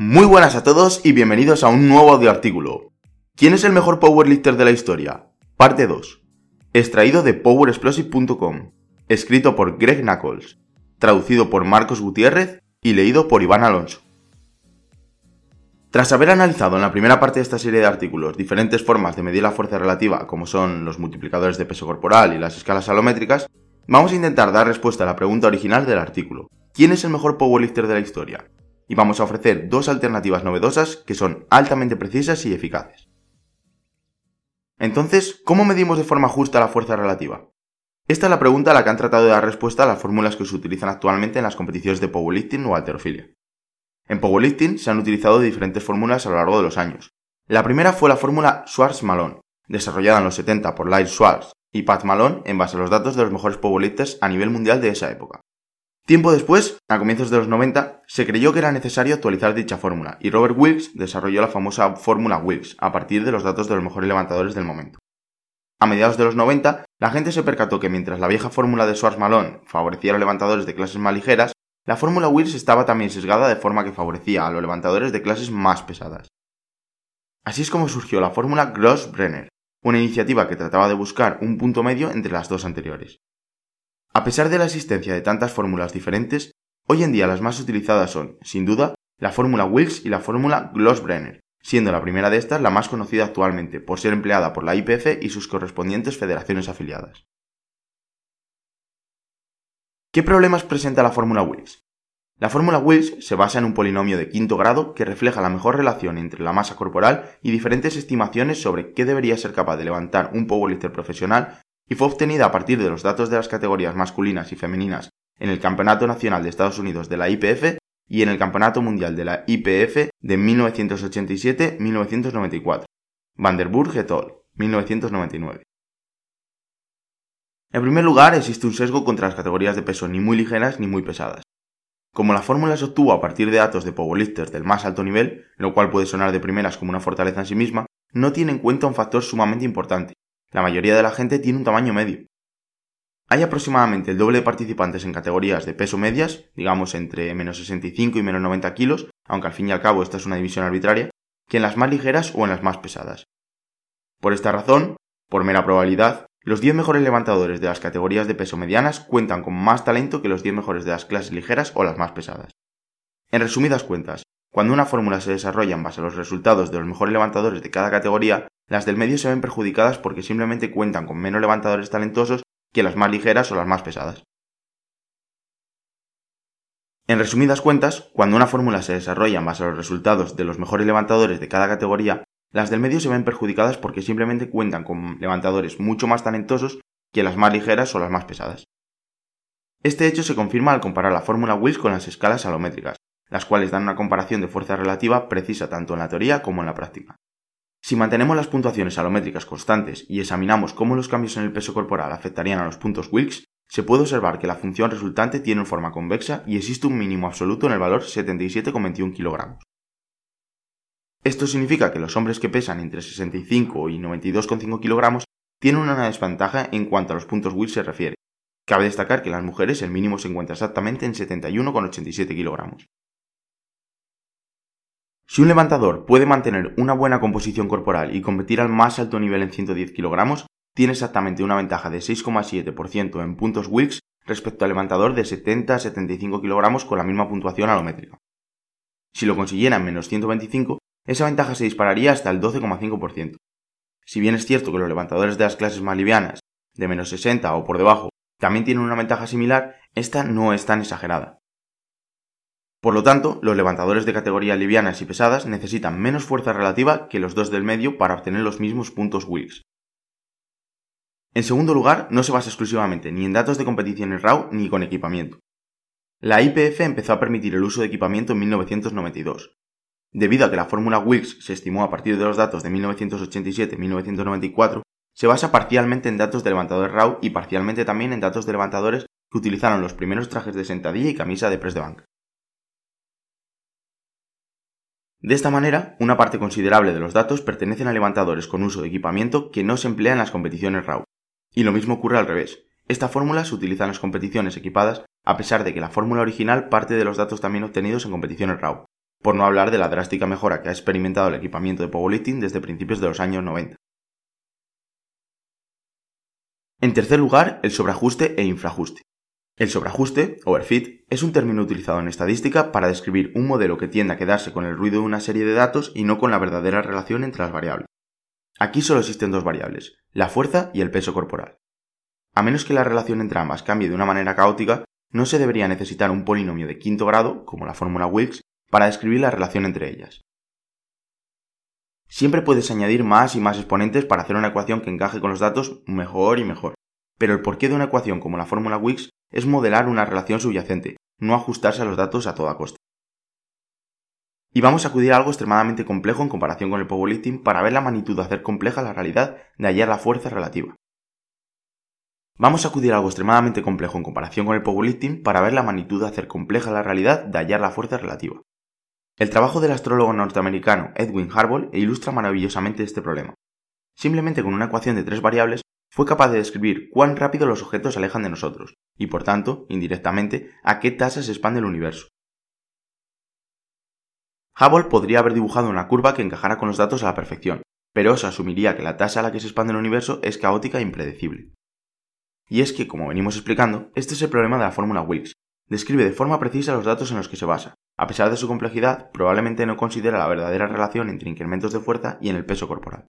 Muy buenas a todos y bienvenidos a un nuevo audio artículo. ¿Quién es el mejor powerlifter de la historia? Parte 2. Extraído de powerexplosive.com. Escrito por Greg Knuckles. Traducido por Marcos Gutiérrez y leído por Iván Alonso. Tras haber analizado en la primera parte de esta serie de artículos diferentes formas de medir la fuerza relativa, como son los multiplicadores de peso corporal y las escalas alométricas, vamos a intentar dar respuesta a la pregunta original del artículo. ¿Quién es el mejor powerlifter de la historia? Y vamos a ofrecer dos alternativas novedosas que son altamente precisas y eficaces. Entonces, ¿cómo medimos de forma justa la fuerza relativa? Esta es la pregunta a la que han tratado de dar respuesta las fórmulas que se utilizan actualmente en las competiciones de powerlifting o alterofilia. En powerlifting se han utilizado diferentes fórmulas a lo largo de los años. La primera fue la fórmula Schwartz-Malone, desarrollada en los 70 por Lyle Schwartz y Pat Malone en base a los datos de los mejores powerlifters a nivel mundial de esa época. Tiempo después, a comienzos de los 90, se creyó que era necesario actualizar dicha fórmula y Robert Wilks desarrolló la famosa fórmula Wilks a partir de los datos de los mejores levantadores del momento. A mediados de los 90, la gente se percató que mientras la vieja fórmula de Schwarz-Malone favorecía a los levantadores de clases más ligeras, la fórmula Wilks estaba también sesgada de forma que favorecía a los levantadores de clases más pesadas. Así es como surgió la fórmula Gross-Brenner, una iniciativa que trataba de buscar un punto medio entre las dos anteriores. A pesar de la existencia de tantas fórmulas diferentes, hoy en día las más utilizadas son, sin duda, la fórmula Wilks y la fórmula Gloss-Brenner, siendo la primera de estas la más conocida actualmente por ser empleada por la IPF y sus correspondientes federaciones afiliadas. ¿Qué problemas presenta la fórmula Wilks? La fórmula Wilks se basa en un polinomio de quinto grado que refleja la mejor relación entre la masa corporal y diferentes estimaciones sobre qué debería ser capaz de levantar un powerlifter profesional y fue obtenida a partir de los datos de las categorías masculinas y femeninas en el Campeonato Nacional de Estados Unidos de la IPF y en el Campeonato Mundial de la IPF de 1987-1994. Vanderburg et al. 1999. En primer lugar, existe un sesgo contra las categorías de peso ni muy ligeras ni muy pesadas. Como la fórmula se obtuvo a partir de datos de powerlifters del más alto nivel, lo cual puede sonar de primeras como una fortaleza en sí misma, no tiene en cuenta un factor sumamente importante, la mayoría de la gente tiene un tamaño medio. Hay aproximadamente el doble de participantes en categorías de peso medias, digamos entre menos 65 y menos 90 kilos, aunque al fin y al cabo esta es una división arbitraria, que en las más ligeras o en las más pesadas. Por esta razón, por mera probabilidad, los 10 mejores levantadores de las categorías de peso medianas cuentan con más talento que los 10 mejores de las clases ligeras o las más pesadas. En resumidas cuentas, cuando una fórmula se desarrolla en base a los resultados de los mejores levantadores de cada categoría, las del medio se ven perjudicadas porque simplemente cuentan con menos levantadores talentosos que las más ligeras o las más pesadas. En resumidas cuentas, cuando una fórmula se desarrolla en base a los resultados de los mejores levantadores de cada categoría, las del medio se ven perjudicadas porque simplemente cuentan con levantadores mucho más talentosos que las más ligeras o las más pesadas. Este hecho se confirma al comparar la fórmula Wills con las escalas alométricas, las cuales dan una comparación de fuerza relativa precisa tanto en la teoría como en la práctica. Si mantenemos las puntuaciones alométricas constantes y examinamos cómo los cambios en el peso corporal afectarían a los puntos Wilks, se puede observar que la función resultante tiene forma convexa y existe un mínimo absoluto en el valor 77,21 kg. Esto significa que los hombres que pesan entre 65 y 92,5 kg tienen una desventaja en cuanto a los puntos Wilks se refiere. Cabe destacar que en las mujeres el mínimo se encuentra exactamente en 71,87 kg. Si un levantador puede mantener una buena composición corporal y competir al más alto nivel en 110 kg, tiene exactamente una ventaja de 6,7% en puntos Wilks respecto al levantador de 70 a 75 kg con la misma puntuación alométrica. Si lo consiguiera en menos 125, esa ventaja se dispararía hasta el 12,5%. Si bien es cierto que los levantadores de las clases más livianas, de menos 60 o por debajo, también tienen una ventaja similar, esta no es tan exagerada. Por lo tanto, los levantadores de categorías livianas y pesadas necesitan menos fuerza relativa que los dos del medio para obtener los mismos puntos Wilks. En segundo lugar, no se basa exclusivamente ni en datos de competiciones RAW ni con equipamiento. La IPF empezó a permitir el uso de equipamiento en 1992. Debido a que la fórmula Wilks se estimó a partir de los datos de 1987-1994, se basa parcialmente en datos de levantadores RAW y parcialmente también en datos de levantadores que utilizaron los primeros trajes de sentadilla y camisa de press de banca. De esta manera, una parte considerable de los datos pertenecen a levantadores con uso de equipamiento que no se emplea en las competiciones RAW. Y lo mismo ocurre al revés. Esta fórmula se utiliza en las competiciones equipadas a pesar de que la fórmula original parte de los datos también obtenidos en competiciones RAW. por no hablar de la drástica mejora que ha experimentado el equipamiento de powerlifting desde principios de los años 90. En tercer lugar, el sobreajuste e infrajuste. El sobreajuste, overfit, es un término utilizado en estadística para describir un modelo que tiende a quedarse con el ruido de una serie de datos y no con la verdadera relación entre las variables. Aquí solo existen dos variables, la fuerza y el peso corporal. A menos que la relación entre ambas cambie de una manera caótica, no se debería necesitar un polinomio de quinto grado, como la fórmula Wilks, para describir la relación entre ellas. Siempre puedes añadir más y más exponentes para hacer una ecuación que encaje con los datos mejor y mejor, pero el porqué de una ecuación como la fórmula Wilks es modelar una relación subyacente, no ajustarse a los datos a toda costa. Y vamos a acudir a algo extremadamente complejo en comparación con el powerlifting para ver la magnitud de hacer compleja la realidad de hallar la fuerza relativa. Vamos a acudir a algo extremadamente complejo en comparación con el powerlifting para ver la magnitud de hacer compleja la realidad de hallar la fuerza relativa. El trabajo del astrólogo norteamericano Edwin Hubble ilustra maravillosamente este problema. Simplemente con una ecuación de tres variables fue capaz de describir cuán rápido los objetos se alejan de nosotros, y por tanto, indirectamente, a qué tasa se expande el universo. Hubble podría haber dibujado una curva que encajara con los datos a la perfección, pero se asumiría que la tasa a la que se expande el universo es caótica e impredecible. Y es que, como venimos explicando, este es el problema de la fórmula Wilks. Describe de forma precisa los datos en los que se basa. A pesar de su complejidad, probablemente no considera la verdadera relación entre incrementos de fuerza y en el peso corporal.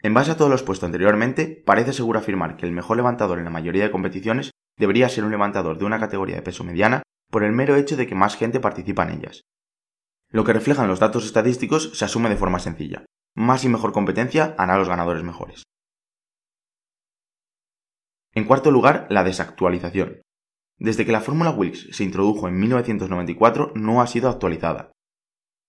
En base a todo lo expuesto anteriormente, parece seguro afirmar que el mejor levantador en la mayoría de competiciones debería ser un levantador de una categoría de peso mediana por el mero hecho de que más gente participa en ellas. Lo que reflejan los datos estadísticos se asume de forma sencilla. Más y mejor competencia hará a los ganadores mejores. En cuarto lugar, la desactualización. Desde que la fórmula Wilks se introdujo en 1994 no ha sido actualizada.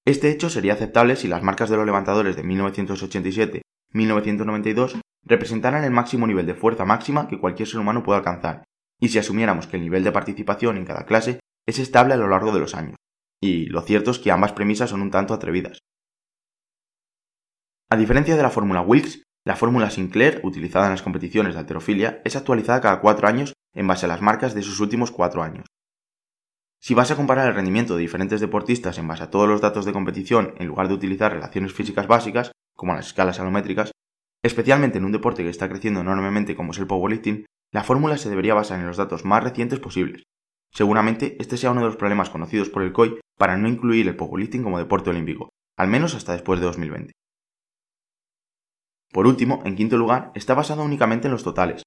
Este hecho sería aceptable si las marcas de los levantadores de 1987 1992 representaran el máximo nivel de fuerza máxima que cualquier ser humano puede alcanzar, y si asumiéramos que el nivel de participación en cada clase es estable a lo largo de los años. Y lo cierto es que ambas premisas son un tanto atrevidas. A diferencia de la fórmula Wilks, la fórmula Sinclair, utilizada en las competiciones de alterofilia, es actualizada cada cuatro años en base a las marcas de sus últimos cuatro años. Si vas a comparar el rendimiento de diferentes deportistas en base a todos los datos de competición en lugar de utilizar relaciones físicas básicas, como las escalas alométricas, especialmente en un deporte que está creciendo enormemente como es el powerlifting, la fórmula se debería basar en los datos más recientes posibles. Seguramente este sea uno de los problemas conocidos por el COI para no incluir el powerlifting como deporte olímpico, al menos hasta después de 2020. Por último, en quinto lugar, está basado únicamente en los totales.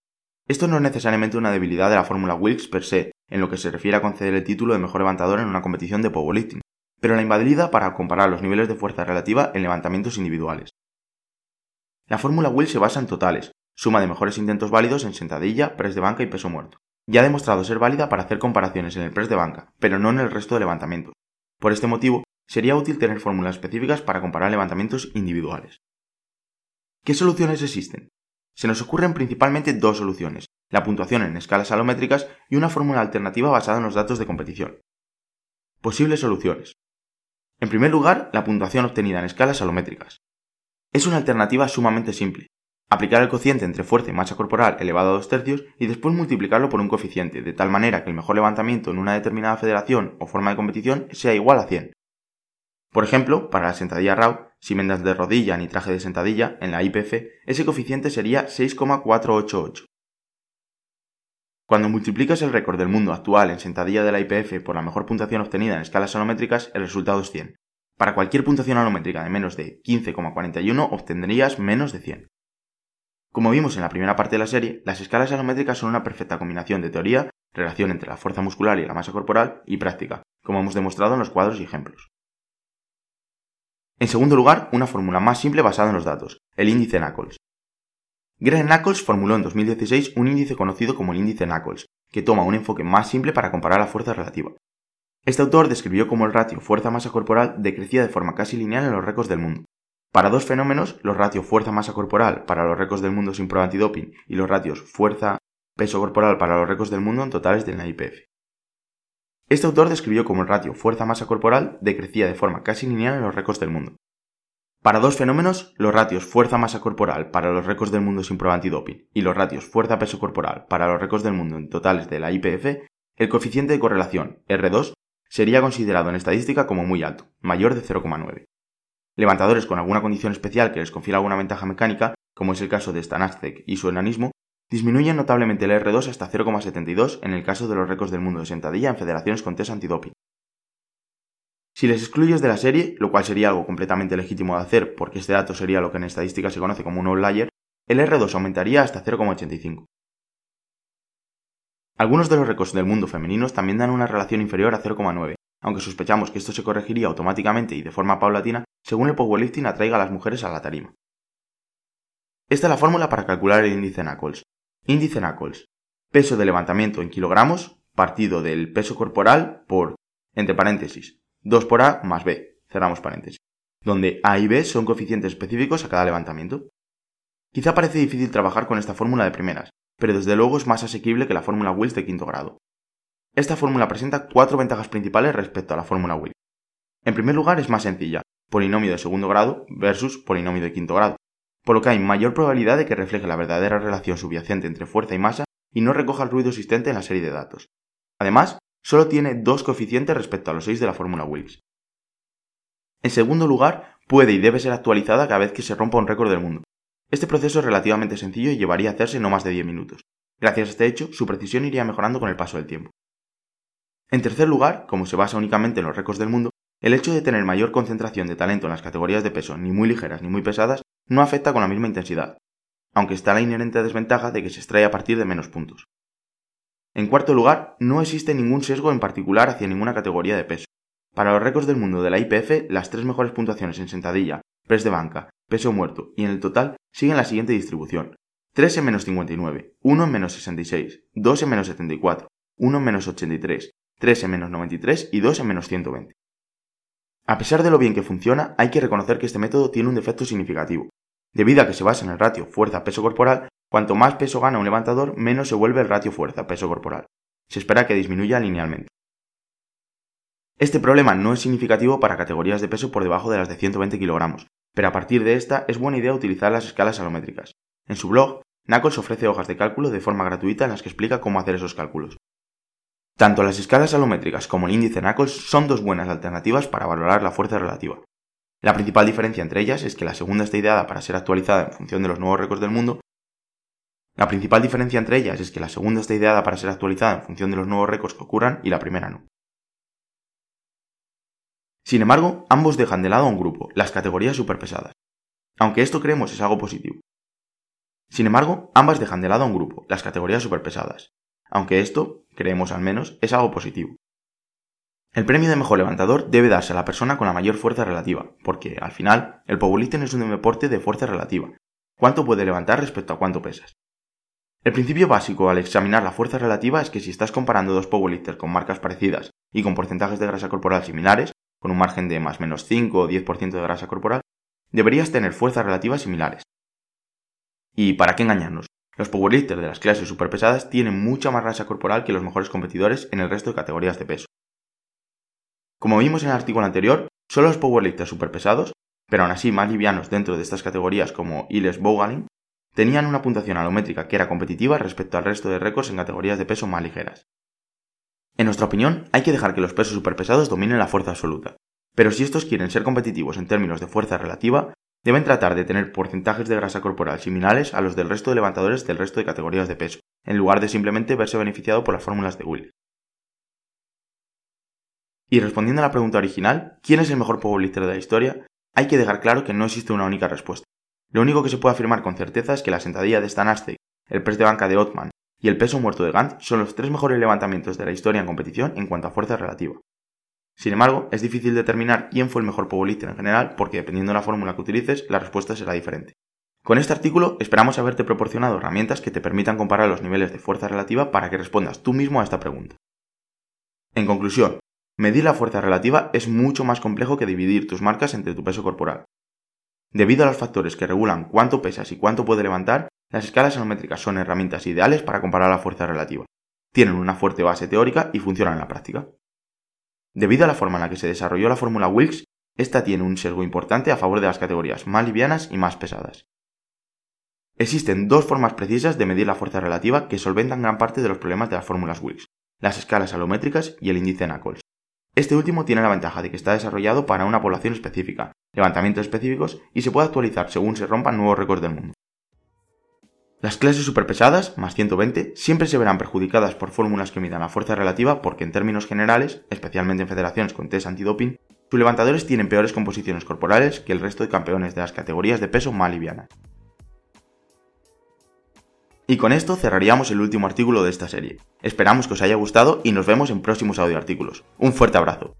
Esto no es necesariamente una debilidad de la fórmula Wilks per se, en lo que se refiere a conceder el título de mejor levantador en una competición de powerlifting, pero la invalida para comparar los niveles de fuerza relativa en levantamientos individuales. La fórmula Will se basa en totales, suma de mejores intentos válidos en sentadilla, press de banca y peso muerto. Ya ha demostrado ser válida para hacer comparaciones en el press de banca, pero no en el resto de levantamientos. Por este motivo, sería útil tener fórmulas específicas para comparar levantamientos individuales. ¿Qué soluciones existen? Se nos ocurren principalmente dos soluciones, la puntuación en escalas alométricas y una fórmula alternativa basada en los datos de competición. Posibles soluciones. En primer lugar, la puntuación obtenida en escalas alométricas. Es una alternativa sumamente simple. Aplicar el cociente entre fuerza y masa corporal elevado a dos tercios y después multiplicarlo por un coeficiente, de tal manera que el mejor levantamiento en una determinada federación o forma de competición sea igual a 100. Por ejemplo, para la sentadilla RAW, sin vendas de rodilla ni traje de sentadilla, en la IPF, ese coeficiente sería 6,488. Cuando multiplicas el récord del mundo actual en sentadilla de la IPF por la mejor puntuación obtenida en escalas sonométricas, el resultado es 100. Para cualquier puntuación alométrica de menos de 15,41 obtendrías menos de 100. Como vimos en la primera parte de la serie, las escalas alométricas son una perfecta combinación de teoría, relación entre la fuerza muscular y la masa corporal, y práctica, como hemos demostrado en los cuadros y ejemplos. En segundo lugar, una fórmula más simple basada en los datos, el índice Knuckles. Greg Knuckles formuló en 2016 un índice conocido como el índice Knuckles, que toma un enfoque más simple para comparar la fuerza relativa. Este autor describió cómo el ratio fuerza-masa corporal decrecía de forma casi lineal en los récords del mundo. Para dos fenómenos, los ratios fuerza-masa corporal para los récords del mundo sin prueba y los ratios fuerza-peso corporal para los récords del mundo en totales de la IPF. Este autor describió cómo el ratio fuerza-masa corporal decrecía de forma casi lineal en los récords del mundo. Para dos fenómenos, los ratios fuerza-masa corporal para los récords del mundo sin prueba y los ratios fuerza-peso corporal para los récords del mundo en totales de la IPF, el coeficiente de correlación R2 sería considerado en estadística como muy alto, mayor de 0,9. Levantadores con alguna condición especial que les confiera alguna ventaja mecánica, como es el caso de Stanazek y su enanismo, disminuyen notablemente el R2 hasta 0,72 en el caso de los récords del mundo de sentadilla en federaciones con test antidoping. Si les excluyes de la serie, lo cual sería algo completamente legítimo de hacer porque este dato sería lo que en estadística se conoce como un outlier, el R2 aumentaría hasta 0,85. Algunos de los récords del mundo femeninos también dan una relación inferior a 0,9, aunque sospechamos que esto se corregiría automáticamente y de forma paulatina según el powerlifting atraiga a las mujeres a la tarima. Esta es la fórmula para calcular el índice NACOLS. Índice NACOLS. Peso de levantamiento en kilogramos partido del peso corporal por, entre paréntesis, 2 por A más B, cerramos paréntesis, donde A y B son coeficientes específicos a cada levantamiento. Quizá parece difícil trabajar con esta fórmula de primeras, pero desde luego es más asequible que la fórmula Wills de quinto grado. Esta fórmula presenta cuatro ventajas principales respecto a la fórmula Wills. En primer lugar es más sencilla, polinomio de segundo grado versus polinomio de quinto grado, por lo que hay mayor probabilidad de que refleje la verdadera relación subyacente entre fuerza y masa y no recoja el ruido existente en la serie de datos. Además, solo tiene dos coeficientes respecto a los seis de la fórmula Wilks. En segundo lugar, puede y debe ser actualizada cada vez que se rompa un récord del mundo. Este proceso es relativamente sencillo y llevaría a hacerse no más de 10 minutos. Gracias a este hecho, su precisión iría mejorando con el paso del tiempo. En tercer lugar, como se basa únicamente en los récords del mundo, el hecho de tener mayor concentración de talento en las categorías de peso, ni muy ligeras ni muy pesadas, no afecta con la misma intensidad, aunque está la inherente desventaja de que se extrae a partir de menos puntos. En cuarto lugar, no existe ningún sesgo en particular hacia ninguna categoría de peso. Para los récords del mundo de la IPF, las tres mejores puntuaciones en sentadilla, press de banca, peso muerto y en el total siguen la siguiente distribución. 3 en menos 59, 1 en menos 66, 2 en menos 74, 1 en menos 83, 3 en menos 93 y 2 en menos 120. A pesar de lo bien que funciona, hay que reconocer que este método tiene un defecto significativo. Debido a que se basa en el ratio fuerza-peso corporal, cuanto más peso gana un levantador, menos se vuelve el ratio fuerza-peso corporal. Se espera que disminuya linealmente. Este problema no es significativo para categorías de peso por debajo de las de 120 kg, pero a partir de esta es buena idea utilizar las escalas alométricas. En su blog, Knuckles ofrece hojas de cálculo de forma gratuita en las que explica cómo hacer esos cálculos. Tanto las escalas alométricas como el índice Knuckles son dos buenas alternativas para valorar la fuerza relativa. La principal diferencia entre ellas es que la segunda está ideada para ser actualizada en función de los nuevos récords del mundo. La principal diferencia entre ellas es que la segunda está ideada para ser actualizada en función de los nuevos récords que ocurran y la primera no. Sin embargo, ambos dejan de lado a un grupo, las categorías superpesadas. Aunque esto creemos es algo positivo. Sin embargo, ambas dejan de lado a un grupo, las categorías superpesadas aunque esto, creemos al menos, es algo positivo. El premio de mejor levantador debe darse a la persona con la mayor fuerza relativa, porque, al final, el powerlifting es un deporte de fuerza relativa. ¿Cuánto puede levantar respecto a cuánto pesas? El principio básico al examinar la fuerza relativa es que si estás comparando dos powerlifters con marcas parecidas y con porcentajes de grasa corporal similares, con un margen de más menos 5 o 10% de grasa corporal, deberías tener fuerzas relativas similares. ¿Y para qué engañarnos? Los powerlifters de las clases superpesadas tienen mucha más grasa corporal que los mejores competidores en el resto de categorías de peso. Como vimos en el artículo anterior, solo los powerlifters superpesados, pero aún así más livianos dentro de estas categorías como Iles Bogalin, tenían una puntuación alométrica que era competitiva respecto al resto de récords en categorías de peso más ligeras. En nuestra opinión, hay que dejar que los pesos superpesados dominen la fuerza absoluta, pero si estos quieren ser competitivos en términos de fuerza relativa, Deben tratar de tener porcentajes de grasa corporal similares a los del resto de levantadores del resto de categorías de peso, en lugar de simplemente verse beneficiado por las fórmulas de Willis. Y respondiendo a la pregunta original, ¿quién es el mejor powerlifter de la historia? Hay que dejar claro que no existe una única respuesta. Lo único que se puede afirmar con certeza es que la sentadilla de Stan Aztec, el press de banca de Ottman y el peso muerto de Gant son los tres mejores levantamientos de la historia en competición en cuanto a fuerza relativa. Sin embargo, es difícil determinar quién fue el mejor powerlifter en general porque dependiendo de la fórmula que utilices, la respuesta será diferente. Con este artículo esperamos haberte proporcionado herramientas que te permitan comparar los niveles de fuerza relativa para que respondas tú mismo a esta pregunta. En conclusión, medir la fuerza relativa es mucho más complejo que dividir tus marcas entre tu peso corporal. Debido a los factores que regulan cuánto pesas y cuánto puede levantar, las escalas anométricas son herramientas ideales para comparar la fuerza relativa. Tienen una fuerte base teórica y funcionan en la práctica. Debido a la forma en la que se desarrolló la fórmula Wilks, esta tiene un sesgo importante a favor de las categorías más livianas y más pesadas. Existen dos formas precisas de medir la fuerza relativa que solventan gran parte de los problemas de las fórmulas Wilks, las escalas alométricas y el índice NACOLS. Este último tiene la ventaja de que está desarrollado para una población específica, levantamientos específicos y se puede actualizar según se rompan nuevos récords del mundo. Las clases superpesadas, más 120, siempre se verán perjudicadas por fórmulas que midan la fuerza relativa porque en términos generales, especialmente en federaciones con test antidoping, sus levantadores tienen peores composiciones corporales que el resto de campeones de las categorías de peso más livianas. Y con esto cerraríamos el último artículo de esta serie. Esperamos que os haya gustado y nos vemos en próximos audioartículos. Un fuerte abrazo.